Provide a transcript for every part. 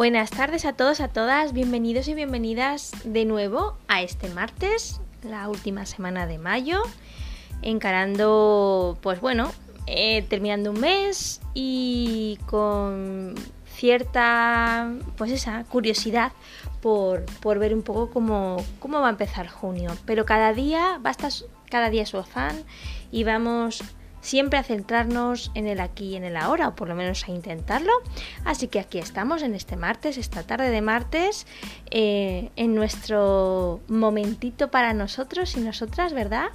Buenas tardes a todos, a todas, bienvenidos y bienvenidas de nuevo a este martes, la última semana de mayo, encarando, pues bueno, eh, terminando un mes y con cierta, pues esa curiosidad por, por ver un poco cómo, cómo va a empezar junio. Pero cada día, basta cada día su afán y vamos siempre a centrarnos en el aquí y en el ahora, o por lo menos a intentarlo. Así que aquí estamos en este martes, esta tarde de martes, eh, en nuestro momentito para nosotros y nosotras, ¿verdad?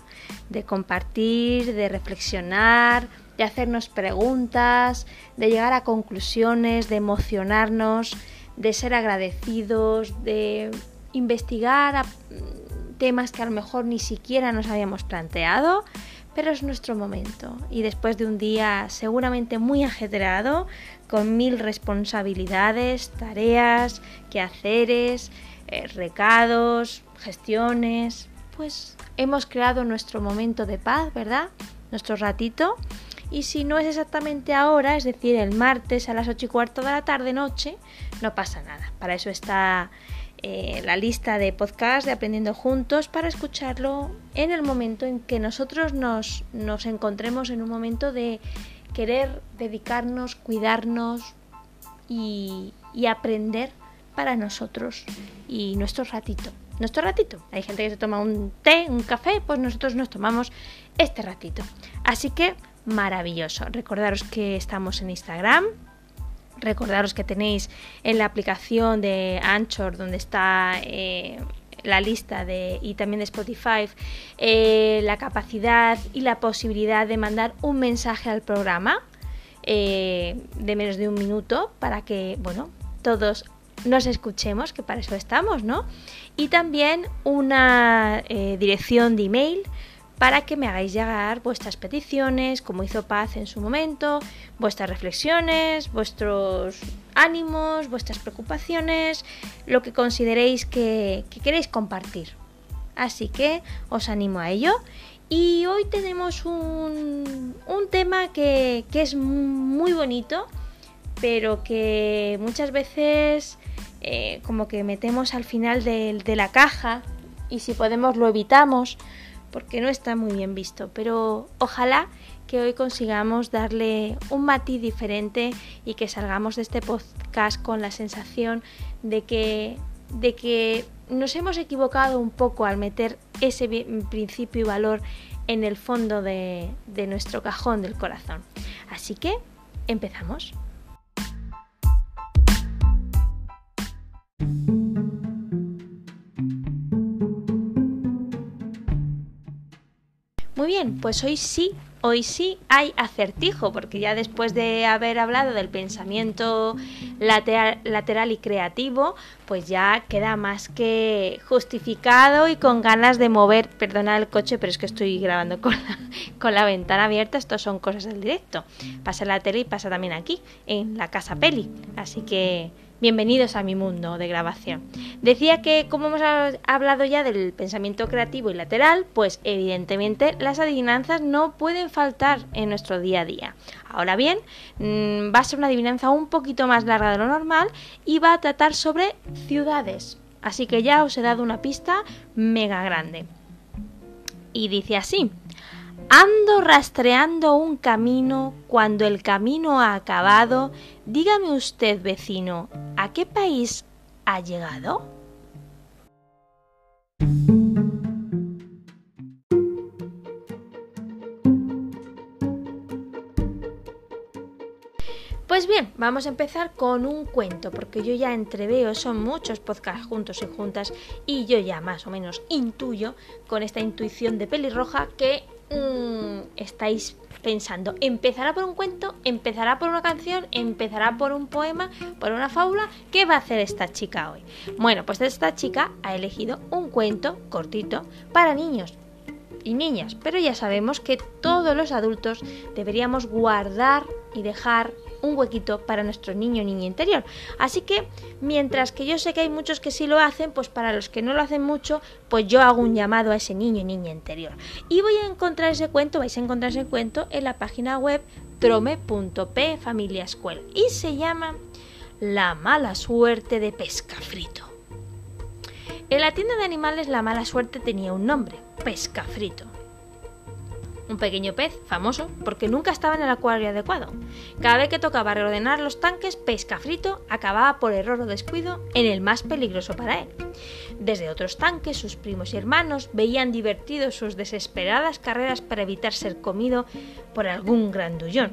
De compartir, de reflexionar, de hacernos preguntas, de llegar a conclusiones, de emocionarnos, de ser agradecidos, de investigar temas que a lo mejor ni siquiera nos habíamos planteado pero es nuestro momento y después de un día seguramente muy ajetreado, con mil responsabilidades, tareas, quehaceres, eh, recados, gestiones, pues hemos creado nuestro momento de paz, ¿verdad? Nuestro ratito. Y si no es exactamente ahora, es decir, el martes a las ocho y cuarto de la tarde noche, no pasa nada. Para eso está eh, la lista de podcast de Aprendiendo Juntos para escucharlo en el momento en que nosotros nos, nos encontremos en un momento de querer dedicarnos, cuidarnos y, y aprender para nosotros y nuestro ratito. Nuestro ratito. Hay gente que se toma un té, un café, pues nosotros nos tomamos este ratito. Así que maravilloso. Recordaros que estamos en Instagram, Recordaros que tenéis en la aplicación de Anchor, donde está eh, la lista de, y también de Spotify, eh, la capacidad y la posibilidad de mandar un mensaje al programa eh, de menos de un minuto para que, bueno, todos nos escuchemos, que para eso estamos, ¿no? Y también una dirección de email para que me hagáis llegar vuestras peticiones, como hizo Paz en su momento, vuestras reflexiones, vuestros ánimos, vuestras preocupaciones, lo que consideréis que, queréis compartir. Así que os animo a ello. Y hoy tenemos un, tema que, es muy bonito, pero que muchas veces eh, como que metemos al final de la caja y si podemos lo evitamos porque no está muy bien visto, pero ojalá que hoy consigamos darle un matiz diferente y que salgamos de este podcast con la sensación de que, de que nos hemos equivocado un poco al meter ese principio y valor en el fondo de, de nuestro cajón del corazón. Así que empezamos. Bien, pues hoy sí, hoy sí hay acertijo, porque ya después de haber hablado del pensamiento lateral, y creativo, pues ya queda más que justificado y con ganas de mover, perdona el coche, pero es que estoy grabando con la, con la ventana abierta, esto son cosas del directo. Pasa la tele y pasa también aquí, en la casa peli. Así que Bienvenidos a mi mundo de grabación. Decía que como hemos hablado ya del pensamiento creativo y lateral, pues evidentemente las adivinanzas no pueden faltar en nuestro día a día. Ahora bien, mm, va a ser una adivinanza un poquito más larga de lo normal y va a tratar sobre ciudades. Así que ya os he dado una pista mega grande. Y dice así. Ando rastreando un camino, cuando el camino ha acabado, dígame usted, vecino, ¿a qué país ha llegado? Pues bien, vamos a empezar con un cuento, porque yo ya entreveo, son muchos podcasts juntos y juntas, y yo ya más o menos intuyo, con esta intuición de pelirroja, que Mm, estáis pensando, ¿empezará por un cuento? ¿Empezará por una canción? ¿Empezará por un poema? ¿Por una fábula? ¿Qué va a hacer esta chica hoy? Bueno, pues esta chica ha elegido un cuento cortito para niños y niñas, pero ya sabemos que todos los adultos deberíamos guardar y dejar un huequito para nuestro niño o niña interior. Así que, mientras que yo sé que hay muchos que sí lo hacen, pues para los que no lo hacen mucho, pues yo hago un llamado a ese niño niña interior. Y voy a encontrar ese cuento, vais a encontrar ese cuento en la página web trome.p familia. Y se llama la mala suerte de pescafrito. En la tienda de animales la mala suerte tenía un nombre, pescafrito un pequeño pez famoso porque nunca estaba en el acuario adecuado. Cada vez que tocaba reordenar los tanques, pesca frito acababa por error o descuido en el más peligroso para él. Desde otros tanques, sus primos y hermanos veían divertidos sus desesperadas carreras para evitar ser comido por algún grandullón.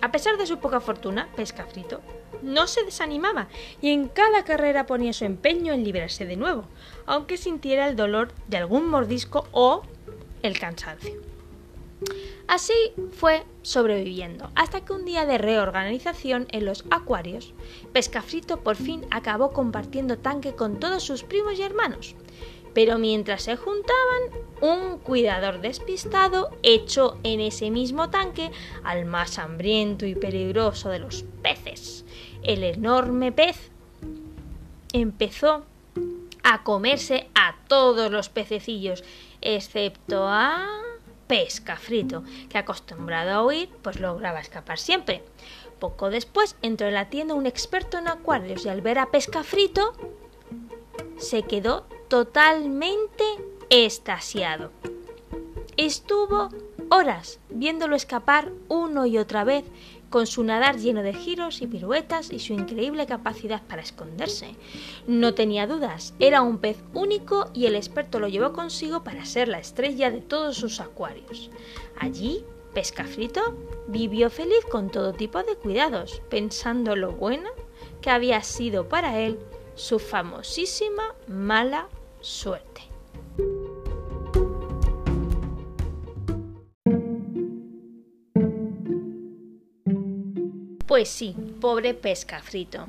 A pesar de su poca fortuna, pesca frito no se desanimaba y en cada carrera ponía su empeño en librarse de nuevo, aunque sintiera el dolor de algún mordisco o el cansancio. Así fue sobreviviendo, hasta que un día de reorganización en los acuarios, Pescafrito por fin acabó compartiendo tanque con todos sus primos y hermanos. Pero mientras se juntaban, un cuidador despistado echó en ese mismo tanque al más hambriento y peligroso de los peces. El enorme pez empezó a comerse a todos los pececillos, excepto a pesca frito, que acostumbrado a huir, pues lograba escapar siempre. Poco después entró en la tienda un experto en acuarios y al ver a pesca frito se quedó totalmente estasiado. Estuvo horas viéndolo escapar uno y otra vez con su nadar lleno de giros y piruetas y su increíble capacidad para esconderse. No tenía dudas, era un pez único y el experto lo llevó consigo para ser la estrella de todos sus acuarios. Allí, Pescafrito vivió feliz con todo tipo de cuidados, pensando lo buena que había sido para él su famosísima mala suerte. Pues sí, pobre pescafrito.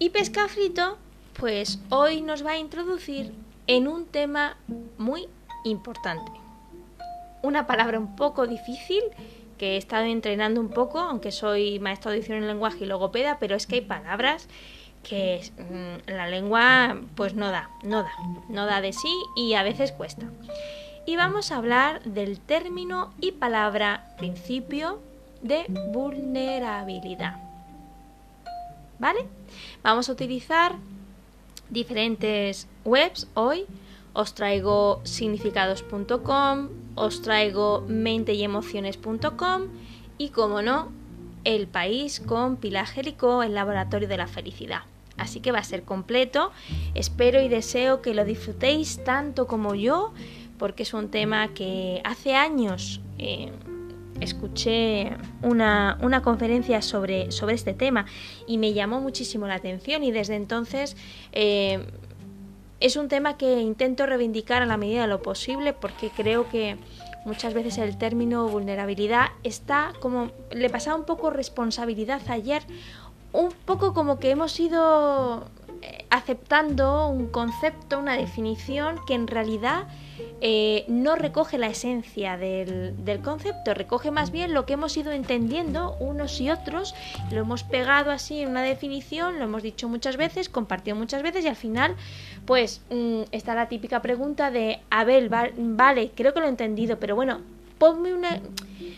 Y pescafrito, pues hoy nos va a introducir en un tema muy importante. Una palabra un poco difícil que he estado entrenando un poco, aunque soy maestra de audición en lenguaje y logopeda, pero es que hay palabras que mm, la lengua pues no da, no da, no da de sí y a veces cuesta. Y vamos a hablar del término y palabra principio, de vulnerabilidad. ¿Vale? Vamos a utilizar diferentes webs hoy. Os traigo significados.com, os traigo menteyemociones.com y, como no, el país con Pilar Gélico, el laboratorio de la felicidad. Así que va a ser completo. Espero y deseo que lo disfrutéis tanto como yo, porque es un tema que hace años eh, escuché una, conferencia sobre, sobre, este tema y me llamó muchísimo la atención y desde entonces eh, es un tema que intento reivindicar a la medida de lo posible porque creo que muchas veces el término vulnerabilidad está como le pasaba un poco responsabilidad ayer un poco como que hemos ido eh, aceptando un concepto, una definición que en realidad eh, no recoge la esencia del, concepto, recoge más bien lo que hemos ido entendiendo unos y otros, lo hemos pegado así en una definición, lo hemos dicho muchas veces, compartido muchas veces y al final pues mm, está la típica pregunta de, Abel, vale, creo que lo he entendido, pero bueno, ponme una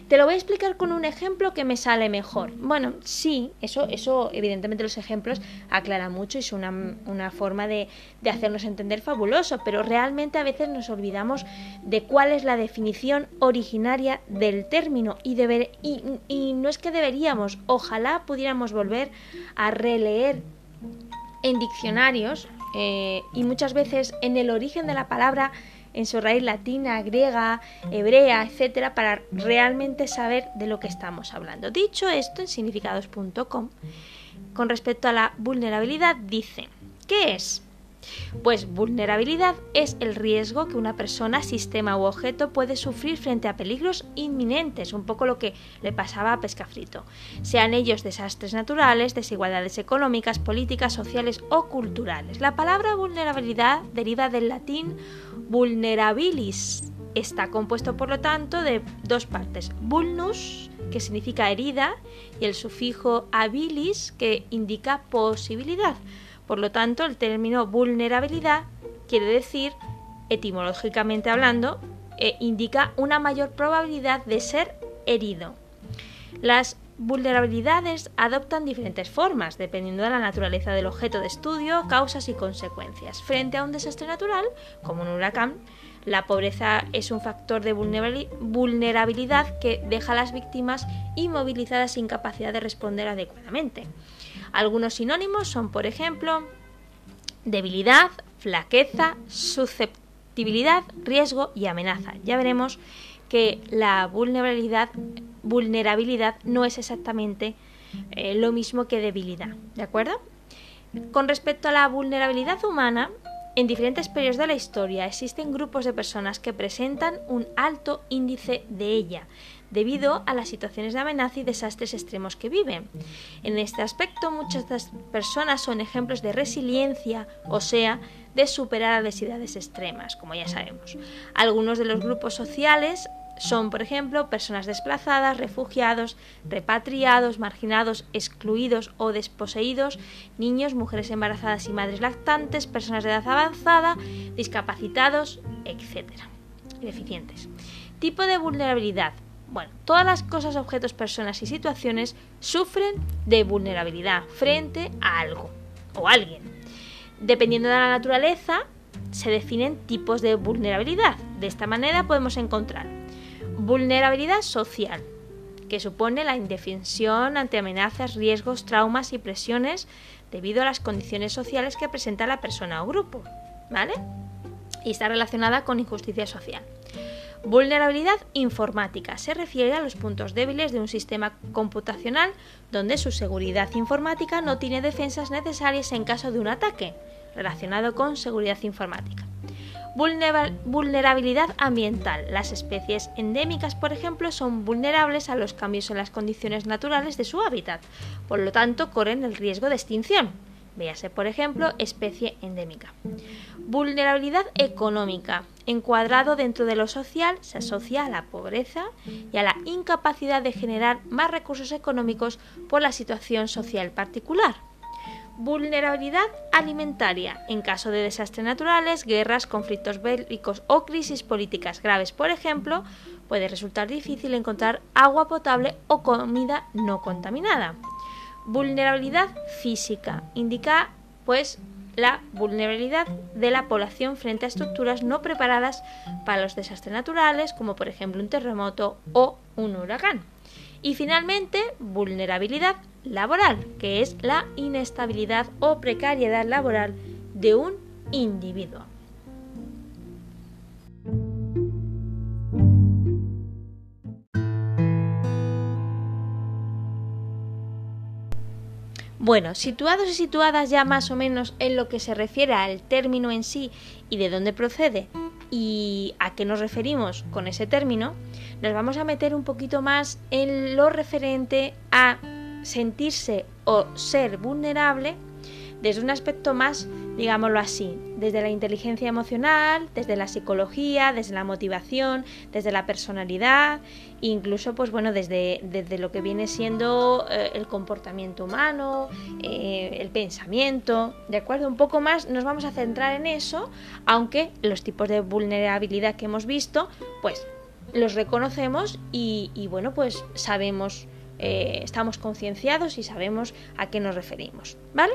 te lo voy a explicar con un ejemplo que me sale mejor. Bueno, sí, eso, eso evidentemente los ejemplos aclaran mucho y es una, una forma de, de, hacernos entender fabuloso, pero realmente a veces nos olvidamos de cuál es la definición originaria del término y, deber, y, y no es que deberíamos, ojalá pudiéramos volver a releer en diccionarios eh, y muchas veces en el origen de la palabra en su raíz latina, griega, hebrea, etcétera, para realmente saber de lo que estamos hablando. Dicho esto, en significados.com, con respecto a la vulnerabilidad, dice: ¿Qué es? Pues vulnerabilidad es el riesgo que una persona, sistema u objeto puede sufrir frente a peligros inminentes, un poco lo que le pasaba a Pescafrito, sean ellos desastres naturales, desigualdades económicas, políticas, sociales o culturales. La palabra vulnerabilidad deriva del latín vulnerabilis. Está compuesto, por lo tanto, de dos partes. Vulnus, que significa herida, y el sufijo habilis, que indica posibilidad. Por lo tanto, el término vulnerabilidad quiere decir, etimológicamente hablando, eh, indica una mayor probabilidad de ser herido. Las vulnerabilidades adoptan diferentes formas, dependiendo de la naturaleza del objeto de estudio, causas y consecuencias. Frente a un desastre natural, como un huracán, la pobreza es un factor de vulnerabilidad que deja a las víctimas inmovilizadas sin capacidad de responder adecuadamente. Algunos sinónimos son, por ejemplo, debilidad, flaqueza, susceptibilidad, riesgo y amenaza. Ya veremos que la vulnerabilidad, no es exactamente eh, lo mismo que debilidad, ¿de acuerdo? Con respecto a la vulnerabilidad humana, en diferentes periodos de la historia existen grupos de personas que presentan un alto índice de ella, debido a las situaciones de amenaza y desastres extremos que viven. En este aspecto, muchas de estas personas son ejemplos de resiliencia, o sea, de superar adversidades extremas, como ya sabemos. Algunos de los grupos sociales son, por ejemplo, personas desplazadas, refugiados, repatriados, marginados, excluidos o desposeídos, niños, mujeres embarazadas y madres lactantes, personas de edad avanzada, discapacitados, etc. Deficientes. Tipo de vulnerabilidad. Bueno, todas las cosas, objetos, personas y situaciones sufren de vulnerabilidad frente a algo o alguien. Dependiendo de la naturaleza, se definen tipos de vulnerabilidad. De esta manera podemos encontrar vulnerabilidad social, que supone la indefensión ante amenazas, riesgos, traumas y presiones debido a las condiciones sociales que presenta la persona o grupo, ¿vale? Y está relacionada con injusticia social. Vulnerabilidad informática se refiere a los puntos débiles de un sistema computacional donde su seguridad informática no tiene defensas necesarias en caso de un ataque relacionado con seguridad informática. Vulnerabilidad ambiental. Las especies endémicas, por ejemplo, son vulnerables a los cambios en las condiciones naturales de su hábitat, por lo tanto corren el riesgo de extinción. Véase, por ejemplo, especie endémica. Vulnerabilidad económica. Encuadrado dentro de lo social, se asocia a la pobreza y a la incapacidad de generar más recursos económicos por la situación social particular. Vulnerabilidad alimentaria. En caso de desastres naturales, guerras, conflictos bélicos o crisis políticas graves, por ejemplo, puede resultar difícil encontrar agua potable o comida no contaminada. Vulnerabilidad física indica pues la vulnerabilidad de la población frente a estructuras no preparadas para los desastres naturales, como por ejemplo un terremoto o un huracán. Y finalmente, vulnerabilidad laboral, que es la inestabilidad o precariedad laboral de un individuo. Bueno, situados y situadas ya más o menos en lo que se refiere al término en sí y de dónde procede y a qué nos referimos con ese término, nos vamos a meter un poquito más en lo referente a sentirse o ser vulnerable desde un aspecto más, digámoslo así, desde la inteligencia emocional, desde la psicología, desde la motivación, desde la personalidad, incluso pues bueno, desde, desde lo que viene siendo eh, el comportamiento humano, eh, el pensamiento, ¿de acuerdo? Un poco más nos vamos a centrar en eso, aunque los tipos de vulnerabilidad que hemos visto, pues los reconocemos y, y bueno, pues sabemos eh, estamos concienciados y sabemos a qué nos referimos. ¿Vale?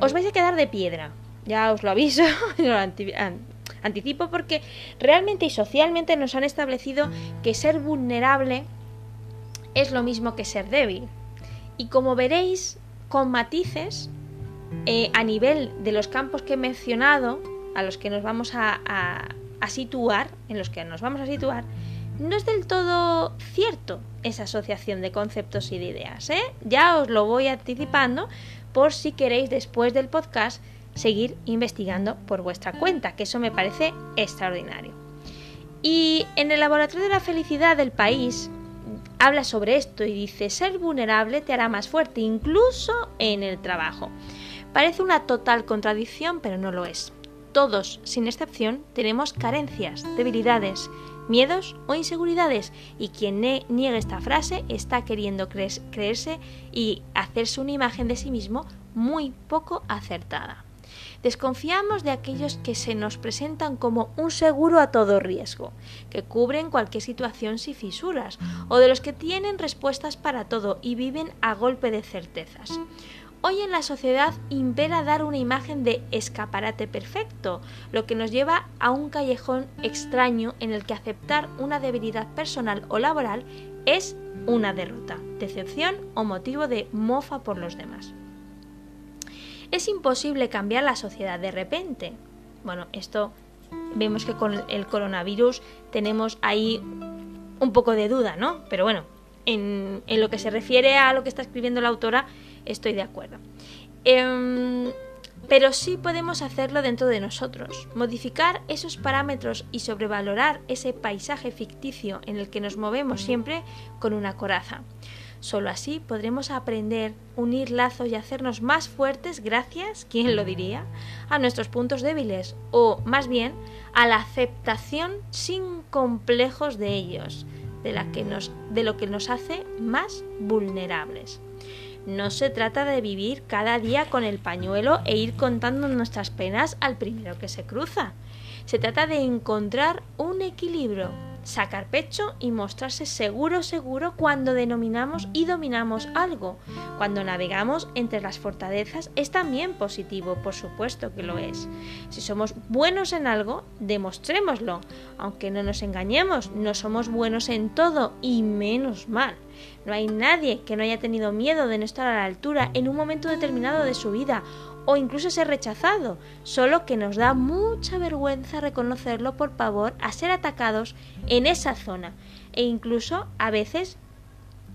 Os vais a quedar de piedra, ya os lo aviso, anticipo porque realmente y socialmente nos han establecido que ser vulnerable es lo mismo que ser débil. Y como veréis, con matices, eh, a nivel de los campos que he mencionado, a los que nos vamos a, a situar, en los que nos vamos a situar, no es del todo cierto esa asociación de conceptos y de ideas. ¿eh? Ya os lo voy anticipando por si queréis después del podcast seguir investigando por vuestra cuenta, que eso me parece extraordinario. Y en el Laboratorio de la Felicidad del país habla sobre esto y dice, ser vulnerable te hará más fuerte, incluso en el trabajo. Parece una total contradicción, pero no lo es. Todos, sin excepción, tenemos carencias, debilidades, miedos o inseguridades y quien niegue esta frase está queriendo creerse y hacerse una imagen de sí mismo muy poco acertada. Desconfiamos de aquellos que se nos presentan como un seguro a todo riesgo, que cubren cualquier situación sin fisuras, o de los que tienen respuestas para todo y viven a golpe de certezas. Hoy en la sociedad impera dar una imagen de escaparate perfecto, lo que nos lleva a un callejón extraño en el que aceptar una debilidad personal o laboral es una derrota, decepción o motivo de mofa por los demás. Es imposible cambiar la sociedad de repente. Bueno, esto vemos que con el coronavirus tenemos ahí un poco de duda, ¿no? Pero bueno, en, lo que se refiere a lo que está escribiendo la autora, estoy de acuerdo. Em, pero sí podemos hacerlo dentro de nosotros, modificar esos parámetros y sobrevalorar ese paisaje ficticio en el que nos movemos siempre con una coraza. Solo así podremos aprender, unir lazos y hacernos más fuertes gracias, ¿quién lo diría?, a nuestros puntos débiles o, más bien, a la aceptación sin complejos de ellos, de, lo que nos hace más vulnerables. No se trata de vivir cada día con el pañuelo e ir contando nuestras penas al primero que se cruza. Se trata de encontrar un equilibrio sacar pecho y mostrarse seguro, seguro cuando denominamos y dominamos algo. Cuando navegamos entre las fortalezas es también positivo, por supuesto que lo es. Si somos buenos en algo, demostrémoslo. Aunque no nos engañemos, no somos buenos en todo y menos mal. No hay nadie que no haya tenido miedo de no estar a la altura en un momento determinado de su vida o incluso ser rechazado, solo que nos da mucha vergüenza reconocerlo por pavor a ser atacados en esa zona e incluso a veces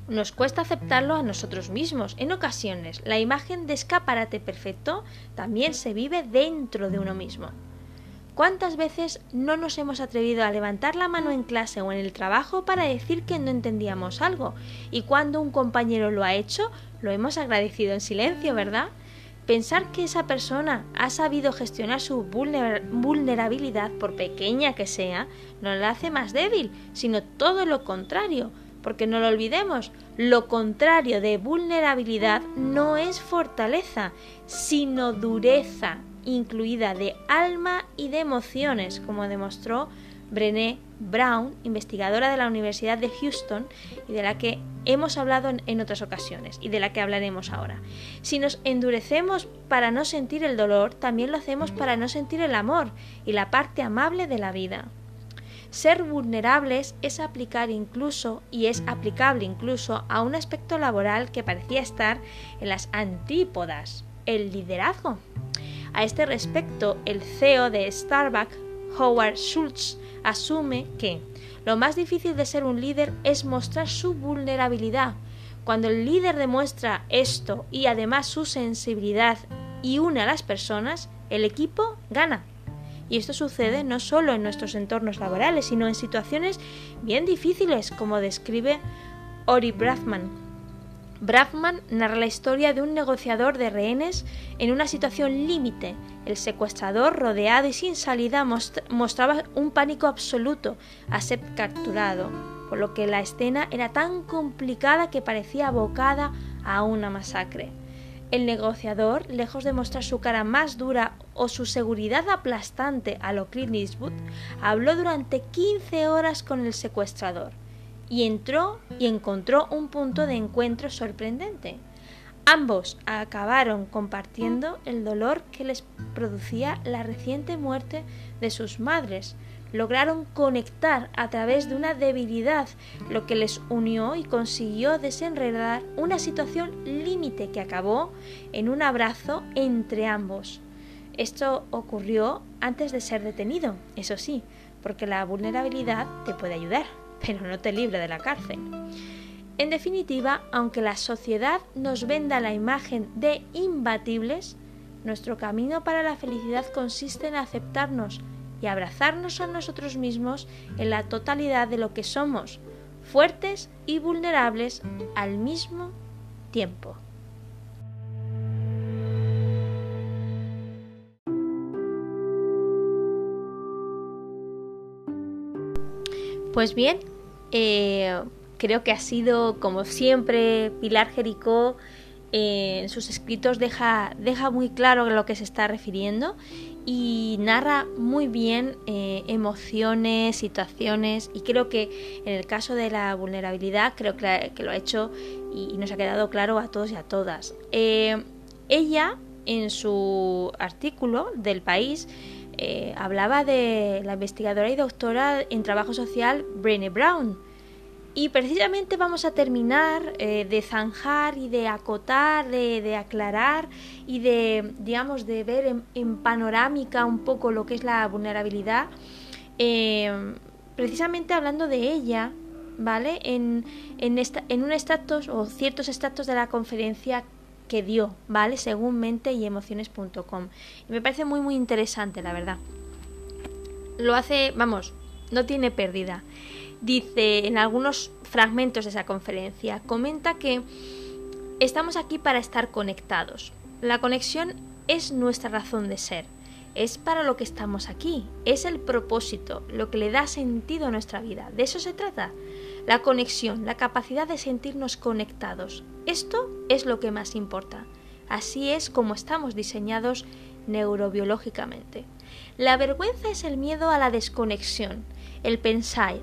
nos cuesta aceptarlo a nosotros mismos. En ocasiones, la imagen de escaparate perfecto también se vive dentro de uno mismo. ¿Cuántas veces no nos hemos atrevido a levantar la mano en clase o en el trabajo para decir que no entendíamos algo? Y cuando un compañero lo ha hecho, lo hemos agradecido en silencio, ¿verdad? Pensar que esa persona ha sabido gestionar su vulnerabilidad, por pequeña que sea, no la hace más débil, sino todo lo contrario. Porque no lo olvidemos, lo contrario de vulnerabilidad no es fortaleza, sino dureza, incluida de alma y de emociones, como demostró Brené Brown, investigadora de la Universidad de Houston y de la que hemos hablado en, otras ocasiones y de la que hablaremos ahora. Si nos endurecemos para no sentir el dolor, también lo hacemos para no sentir el amor y la parte amable de la vida. Ser vulnerables es aplicar incluso y es aplicable incluso a un aspecto laboral que parecía estar en las antípodas, el liderazgo. A este respecto, el CEO de Starbucks, Howard Schultz, asume que lo más difícil de ser un líder es mostrar su vulnerabilidad. Cuando el líder demuestra esto y además su sensibilidad y une a las personas, el equipo gana. Y esto sucede no solo en nuestros entornos laborales, sino en situaciones bien difíciles, como describe Ori Braffman, Braffman narra la historia de un negociador de rehenes en una situación límite. El secuestrador, rodeado y sin salida, mostraba un pánico absoluto a ser capturado, por lo que la escena era tan complicada que parecía abocada a una masacre. El negociador, lejos de mostrar su cara más dura o su seguridad aplastante a lo Clint Eastwood, habló durante 15 horas con el secuestrador y entró y encontró un punto de encuentro sorprendente. Ambos acabaron compartiendo el dolor que les producía la reciente muerte de sus madres. Lograron conectar a través de una debilidad, lo que les unió y consiguió desenredar una situación límite que acabó en un abrazo entre ambos. Esto ocurrió antes de ser detenido, eso sí, porque la vulnerabilidad te puede ayudar pero no te libre de la cárcel. En definitiva, aunque la sociedad nos venda la imagen de imbatibles, nuestro camino para la felicidad consiste en aceptarnos y abrazarnos a nosotros mismos en la totalidad de lo que somos, fuertes y vulnerables al mismo tiempo. Pues bien, eh, creo que ha sido, como siempre, Pilar Jericó eh, en sus escritos deja, deja muy claro a lo que se está refiriendo y narra muy bien eh, emociones, situaciones y creo que en el caso de la vulnerabilidad creo que, lo ha hecho y, nos ha quedado claro a todos y a todas. Ella en su artículo del país hablaba de la investigadora y doctora en trabajo social Brené Brown y precisamente vamos a terminar eh, de zanjar y de acotar, de, aclarar y de, digamos, de ver en, panorámica un poco lo que es la vulnerabilidad, eh, precisamente hablando de ella, ¿vale? En, en, esta, en un estatus o ciertos estatus de la conferencia que dio, ¿vale? Según mente y emociones.com. Y me parece muy, muy interesante, la verdad. Lo hace, vamos, no tiene pérdida dice en algunos fragmentos de esa conferencia, comenta que estamos aquí para estar conectados. La conexión es nuestra razón de ser, es para lo que estamos aquí, es el propósito, lo que le da sentido a nuestra vida. De eso se trata. La conexión, la capacidad de sentirnos conectados. Esto es lo que más importa. Así es como estamos diseñados neurobiológicamente. La vergüenza es el miedo a la desconexión, el pensar,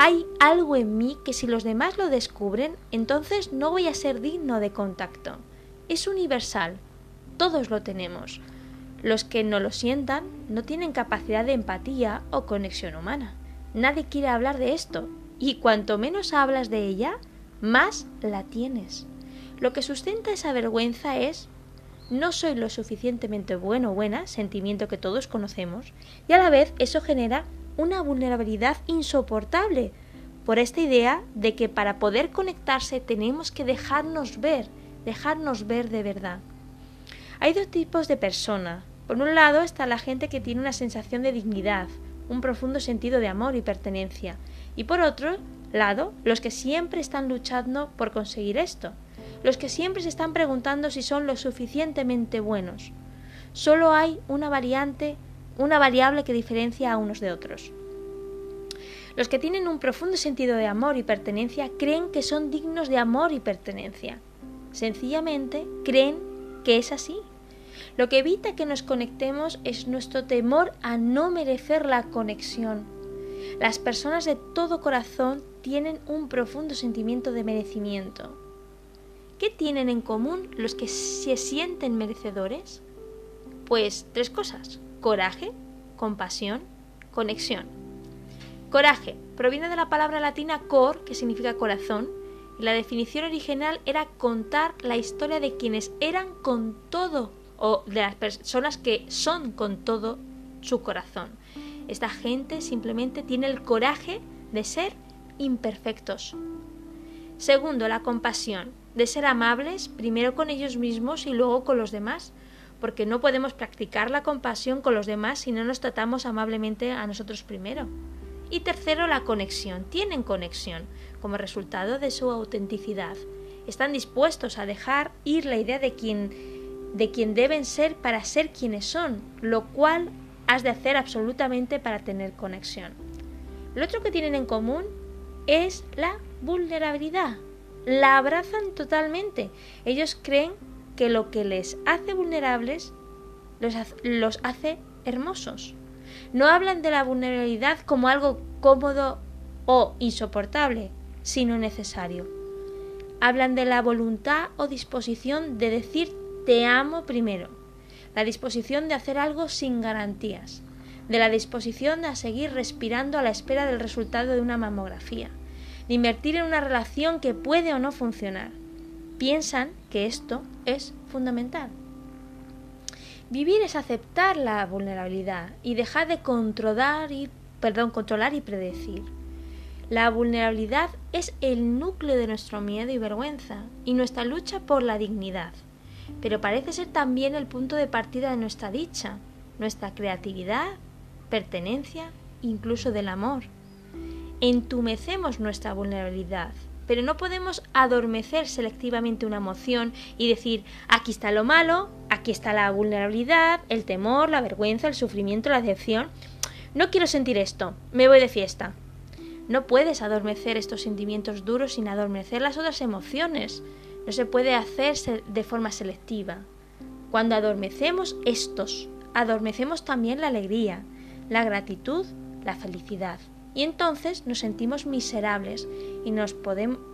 hay algo en mí que si los demás lo descubren, entonces no voy a ser digno de contacto. Es universal, todos lo tenemos. Los que no lo sientan no tienen capacidad de empatía o conexión humana. Nadie quiere hablar de esto, y cuanto menos hablas de ella, más la tienes. Lo que sustenta esa vergüenza es no soy lo suficientemente bueno o buena, sentimiento que todos conocemos, y a la vez eso genera una vulnerabilidad insoportable por esta idea de que para poder conectarse tenemos que dejarnos ver, dejarnos ver de verdad. Hay dos tipos de personas. Por un lado está la gente que tiene una sensación de dignidad, un profundo sentido de amor y pertenencia. Y por otro lado, los que siempre están luchando por conseguir esto. Los que siempre se están preguntando si son lo suficientemente buenos. Solo hay una variante una variable que diferencia a unos de otros. Los que tienen un profundo sentido de amor y pertenencia creen que son dignos de amor y pertenencia. Sencillamente creen que es así. Lo que evita que nos conectemos es nuestro temor a no merecer la conexión. Las personas de todo corazón tienen un profundo sentimiento de merecimiento. ¿Qué tienen en común los que se sienten merecedores? Pues tres cosas coraje, compasión, conexión. Coraje proviene de la palabra latina cor, que significa corazón, y la definición original era contar la historia de quienes eran con todo, o de las personas que son con todo su corazón. Esta gente simplemente tiene el coraje de ser imperfectos. Segundo, la compasión, de ser amables primero con ellos mismos y luego con los demás, porque no podemos practicar la compasión con los demás si no nos tratamos amablemente a nosotros primero. Y tercero, la conexión. Tienen conexión como resultado de su autenticidad. Están dispuestos a dejar ir la idea de quién de quién deben ser para ser quienes son, lo cual has de hacer absolutamente para tener conexión. Lo otro que tienen en común es la vulnerabilidad. La abrazan totalmente. Ellos creen que lo que les hace vulnerables los, hace hermosos. No hablan de la vulnerabilidad como algo cómodo o insoportable, sino necesario. Hablan de la voluntad o disposición de decir te amo primero, la disposición de hacer algo sin garantías, de la disposición a seguir respirando a la espera del resultado de una mamografía, de invertir en una relación que puede o no funcionar, piensan que esto es fundamental. Vivir es aceptar la vulnerabilidad y dejar de controlar y, perdón, controlar y predecir. La vulnerabilidad es el núcleo de nuestro miedo y vergüenza y nuestra lucha por la dignidad, pero parece ser también el punto de partida de nuestra dicha, nuestra creatividad, pertenencia, incluso del amor. Entumecemos nuestra vulnerabilidad, pero no podemos adormecer selectivamente una emoción y decir aquí está lo malo, aquí está la vulnerabilidad, el temor, la vergüenza, el sufrimiento, la decepción. No quiero sentir esto, me voy de fiesta. No puedes adormecer estos sentimientos duros sin adormecer las otras emociones. No se puede hacer de forma selectiva. Cuando adormecemos estos, adormecemos también la alegría, la gratitud, la felicidad. Y entonces nos sentimos miserables y nos,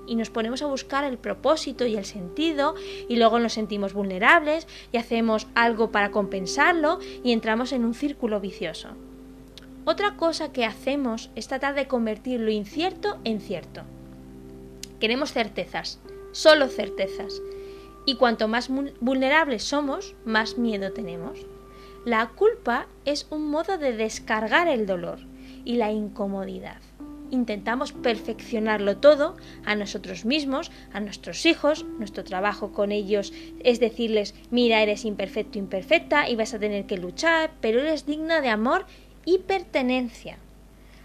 y nos ponemos a buscar el propósito y el sentido y luego nos sentimos vulnerables y hacemos algo para compensarlo y entramos en un círculo vicioso. Otra cosa que hacemos es tratar de convertir lo incierto en cierto. Queremos certezas, solo certezas. Y cuanto más vulnerables somos, más miedo tenemos. La culpa es un modo de descargar el dolor y la incomodidad. Intentamos perfeccionarlo todo a nosotros mismos, a nuestros hijos, nuestro trabajo con ellos es decirles, mira, eres imperfecto, imperfecta y vas a tener que luchar, pero eres digna de amor y pertenencia.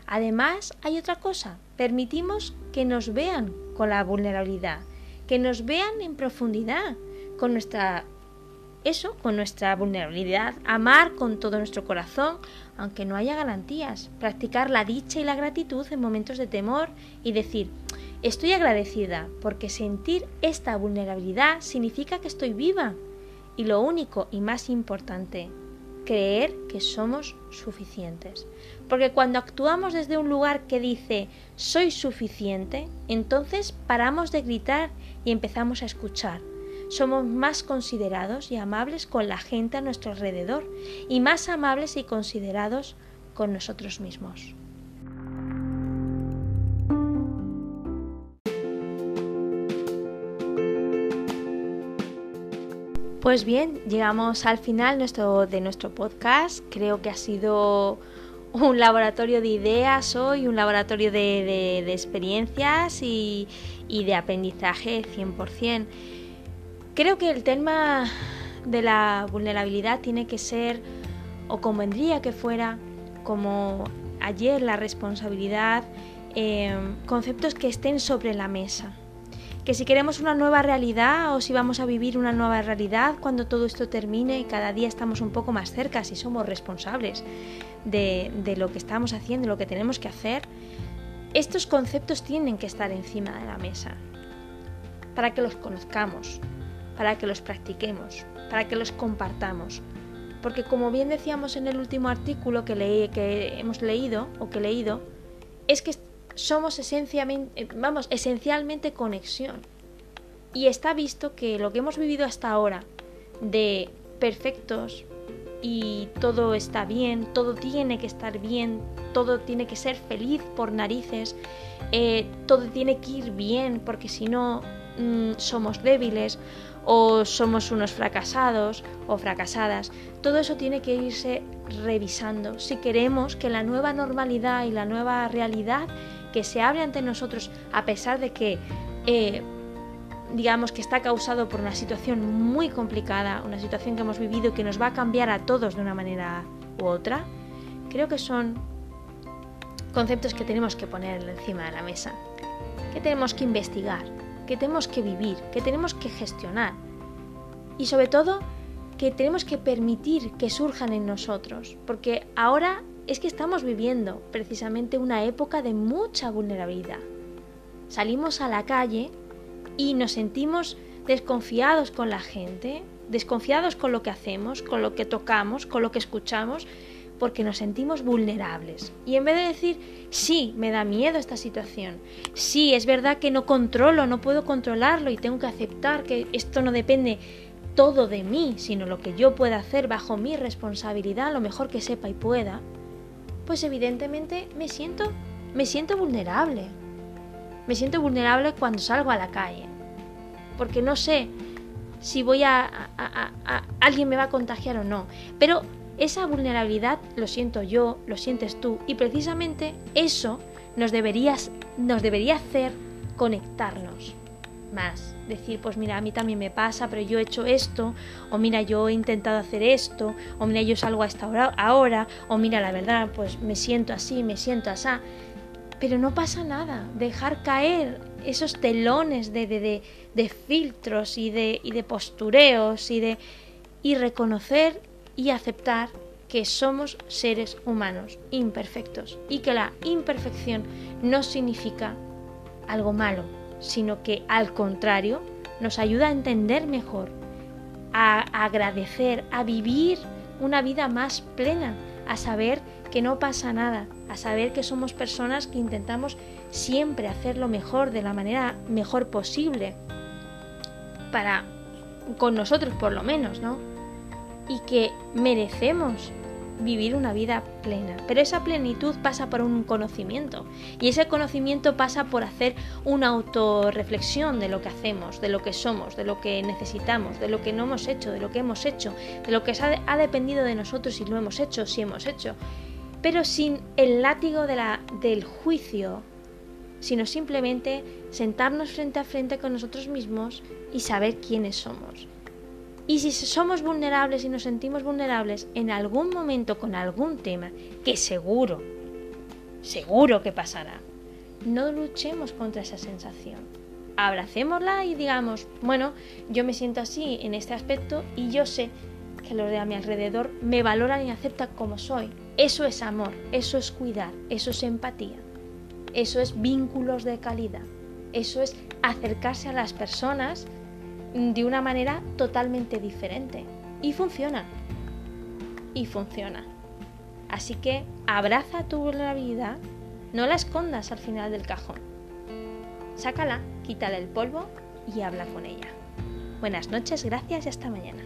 Además, hay otra cosa, permitimos que nos vean con la vulnerabilidad, que nos vean en profundidad, con nuestra eso, con nuestra vulnerabilidad, amar con todo nuestro corazón, aunque no haya garantías, practicar la dicha y la gratitud en momentos de temor y decir, estoy agradecida porque sentir esta vulnerabilidad significa que estoy viva. Y lo único y más importante, creer que somos suficientes. Porque cuando actuamos desde un lugar que dice soy suficiente, entonces paramos de gritar y empezamos a escuchar. Somos más considerados y amables con la gente a nuestro alrededor y más amables y considerados con nosotros mismos. Pues bien, llegamos al final de nuestro podcast. Creo que ha sido un laboratorio de ideas hoy, un laboratorio de, experiencias y, de aprendizaje 100%. Creo que el tema de la vulnerabilidad tiene que ser, o convendría que fuera, como ayer la responsabilidad, eh, conceptos que estén sobre la mesa que si queremos una nueva realidad o si vamos a vivir una nueva realidad cuando todo esto termine y cada día estamos un poco más cerca, si somos responsables de, lo que estamos haciendo, lo que tenemos que hacer, estos conceptos tienen que estar encima de la mesa para que los conozcamos, para que los practiquemos, para que los compartamos. Porque como bien decíamos en el último artículo que, leí, que hemos leído o que leído, es que somos esencialmente, vamos, esencialmente conexión. Y está visto que lo que hemos vivido hasta ahora de perfectos y todo está bien, todo tiene que estar bien, todo tiene que ser feliz por narices, eh, todo tiene que ir bien porque si no mm, somos débiles o somos unos fracasados o fracasadas. Todo eso tiene que irse revisando si queremos que la nueva normalidad y la nueva realidad que se abre ante nosotros a pesar de que eh, digamos que está causado por una situación muy complicada, una situación que hemos vivido y que nos va a cambiar a todos de una manera u otra, creo que son conceptos que tenemos que poner encima de la mesa, que tenemos que investigar, que tenemos que vivir, que tenemos que gestionar y sobre todo que tenemos que permitir que surjan en nosotros, porque ahora es que estamos viviendo precisamente una época de mucha vulnerabilidad. Salimos a la calle y nos sentimos desconfiados con la gente, desconfiados con lo que hacemos, con lo que tocamos, con lo que escuchamos, porque nos sentimos vulnerables. Y en vez de decir, sí, me da miedo esta situación, sí, es verdad que no controlo, no puedo controlarlo y tengo que aceptar que esto no depende todo de mí, sino lo que yo pueda hacer bajo mi responsabilidad, lo mejor que sepa y pueda, pues evidentemente me siento, me siento vulnerable. Me siento vulnerable cuando salgo a la calle. Porque no sé si voy a, alguien me va a contagiar o no. Pero esa vulnerabilidad lo siento yo, lo sientes tú. Y precisamente eso nos, nos debería hacer conectarnos más. Decir, pues mira, a mí también me pasa, pero yo he hecho esto, o mira, yo he intentado hacer esto, o mira, yo salgo a esta hora ahora, o mira, la verdad, pues me siento así, me siento así. Pero no pasa nada, dejar caer esos telones de, de, de, filtros y de, y de postureos y de y reconocer y aceptar que somos seres humanos imperfectos y que la imperfección no significa algo malo, sino que al contrario nos ayuda a entender mejor, a agradecer, a vivir una vida más plena, a saber que no pasa nada, a saber que somos personas que intentamos siempre hacer lo mejor de la manera mejor posible para con nosotros por lo menos, ¿no? Y que merecemos vivir una vida plena. Pero esa plenitud pasa por un conocimiento y ese conocimiento pasa por hacer una autorreflexión de lo que hacemos, de lo que somos, de lo que necesitamos, de lo que no hemos hecho, de lo que hemos hecho, de lo que ha dependido de nosotros si lo hemos hecho, si hemos hecho, pero sin el látigo del juicio, sino simplemente sentarnos frente a frente con nosotros mismos y saber quiénes somos. Y si somos vulnerables y nos sentimos vulnerables en algún momento con algún tema, que seguro, seguro que pasará, no luchemos contra esa sensación. Abracémosla y digamos, bueno, yo me siento así en este aspecto y yo sé que los de a mi alrededor me valoran y aceptan como soy. Eso es amor, eso es cuidar, eso es empatía, eso es vínculos de calidad, eso es acercarse a las personas de una manera totalmente diferente. Y funciona. Y funciona. Así que abraza tu vulnerabilidad, no la escondas al final del cajón. Sácala, quítale el polvo y habla con ella. Buenas noches, gracias y hasta mañana.